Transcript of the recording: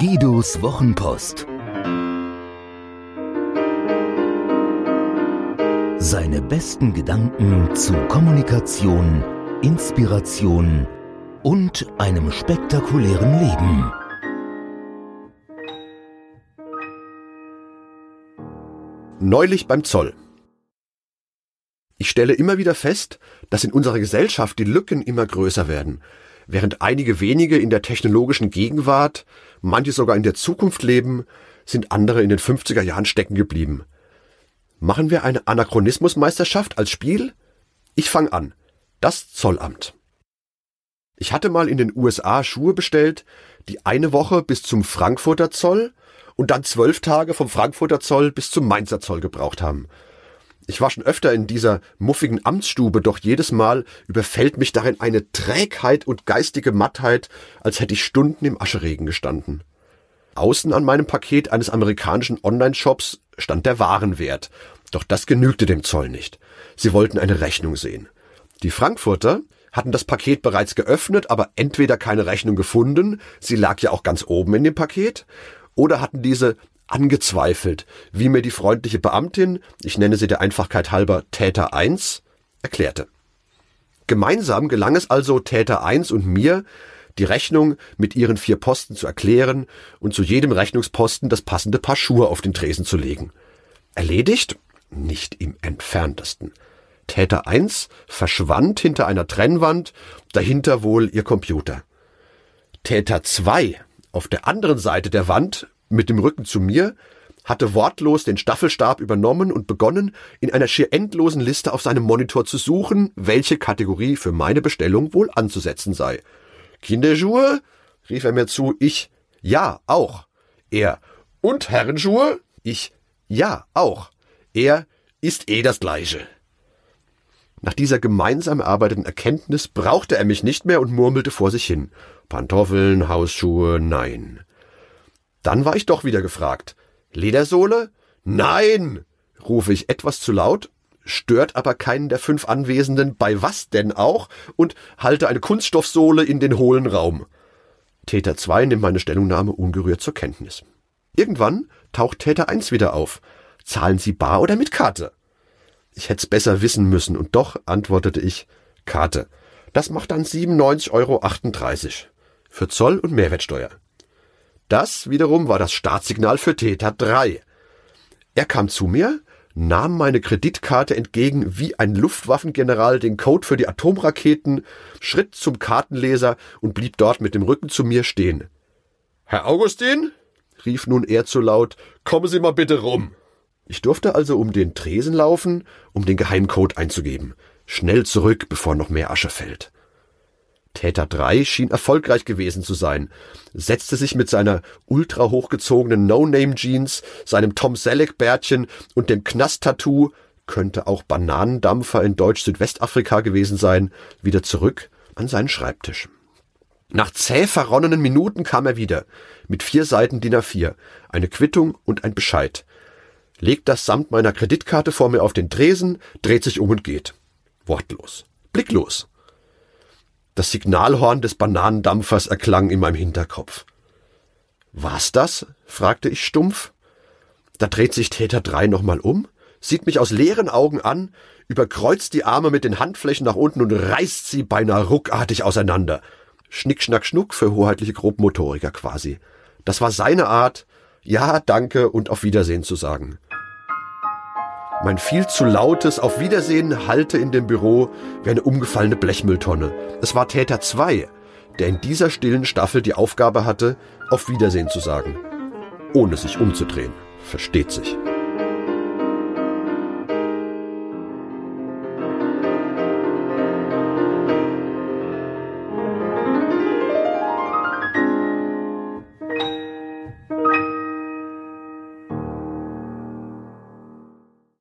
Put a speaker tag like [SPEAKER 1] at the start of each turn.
[SPEAKER 1] Guidos Wochenpost. Seine besten Gedanken zu Kommunikation, Inspiration und einem spektakulären Leben.
[SPEAKER 2] Neulich beim Zoll. Ich stelle immer wieder fest, dass in unserer Gesellschaft die Lücken immer größer werden. Während einige wenige in der technologischen Gegenwart, manche sogar in der Zukunft leben, sind andere in den 50er Jahren stecken geblieben. Machen wir eine Anachronismusmeisterschaft als Spiel? Ich fange an. Das Zollamt. Ich hatte mal in den USA Schuhe bestellt, die eine Woche bis zum Frankfurter Zoll und dann zwölf Tage vom Frankfurter Zoll bis zum Mainzer Zoll gebraucht haben. Ich war schon öfter in dieser muffigen Amtsstube, doch jedes Mal überfällt mich darin eine Trägheit und geistige Mattheit, als hätte ich Stunden im Ascheregen gestanden. Außen an meinem Paket eines amerikanischen Online-Shops stand der Warenwert, doch das genügte dem Zoll nicht. Sie wollten eine Rechnung sehen. Die Frankfurter hatten das Paket bereits geöffnet, aber entweder keine Rechnung gefunden, sie lag ja auch ganz oben in dem Paket, oder hatten diese angezweifelt, wie mir die freundliche Beamtin, ich nenne sie der Einfachkeit halber Täter 1, erklärte. Gemeinsam gelang es also Täter 1 und mir, die Rechnung mit ihren vier Posten zu erklären und zu jedem Rechnungsposten das passende Paar Schuhe auf den Tresen zu legen. Erledigt? Nicht im entferntesten. Täter 1 verschwand hinter einer Trennwand, dahinter wohl ihr Computer. Täter 2 auf der anderen Seite der Wand, mit dem Rücken zu mir, hatte wortlos den Staffelstab übernommen und begonnen, in einer schier endlosen Liste auf seinem Monitor zu suchen, welche Kategorie für meine Bestellung wohl anzusetzen sei. Kinderschuhe? rief er mir zu. Ich, ja, auch. Er, und Herrenschuhe? Ich, ja, auch. Er, ist eh das Gleiche. Nach dieser gemeinsam erarbeiteten Erkenntnis brauchte er mich nicht mehr und murmelte vor sich hin. Pantoffeln, Hausschuhe, nein. Dann war ich doch wieder gefragt. Ledersohle? Nein! rufe ich etwas zu laut, stört aber keinen der fünf Anwesenden bei was denn auch und halte eine Kunststoffsohle in den hohlen Raum. Täter 2 nimmt meine Stellungnahme ungerührt zur Kenntnis. Irgendwann taucht Täter 1 wieder auf. Zahlen Sie bar oder mit Karte? Ich hätt's besser wissen müssen, und doch antwortete ich Karte. Das macht dann 97,38 Euro für Zoll und Mehrwertsteuer. Das wiederum war das Startsignal für Täter 3. Er kam zu mir, nahm meine Kreditkarte entgegen wie ein Luftwaffengeneral den Code für die Atomraketen, schritt zum Kartenleser und blieb dort mit dem Rücken zu mir stehen. Herr Augustin? rief nun er zu laut, kommen Sie mal bitte rum. Ich durfte also um den Tresen laufen, um den Geheimcode einzugeben. Schnell zurück, bevor noch mehr Asche fällt. Täter 3 schien erfolgreich gewesen zu sein, setzte sich mit seiner ultra hochgezogenen No-Name-Jeans, seinem Tom Selleck-Bärtchen und dem Knast-Tattoo, könnte auch Bananendampfer in Deutsch-Südwestafrika gewesen sein, wieder zurück an seinen Schreibtisch. Nach zäh verronnenen Minuten kam er wieder, mit vier Seiten DIN A4, eine Quittung und ein Bescheid legt das samt meiner Kreditkarte vor mir auf den Tresen, dreht sich um und geht. Wortlos. Blicklos. Das Signalhorn des Bananendampfers erklang in meinem Hinterkopf. War's das? fragte ich stumpf. Da dreht sich Täter 3 nochmal um, sieht mich aus leeren Augen an, überkreuzt die Arme mit den Handflächen nach unten und reißt sie beinahe ruckartig auseinander. Schnick, schnack, schnuck für hoheitliche Grobmotoriker quasi. Das war seine Art, ja, danke und auf Wiedersehen zu sagen. Mein viel zu lautes Auf Wiedersehen hallte in dem Büro wie eine umgefallene Blechmülltonne. Es war Täter 2, der in dieser stillen Staffel die Aufgabe hatte, Auf Wiedersehen zu sagen. Ohne sich umzudrehen. Versteht sich.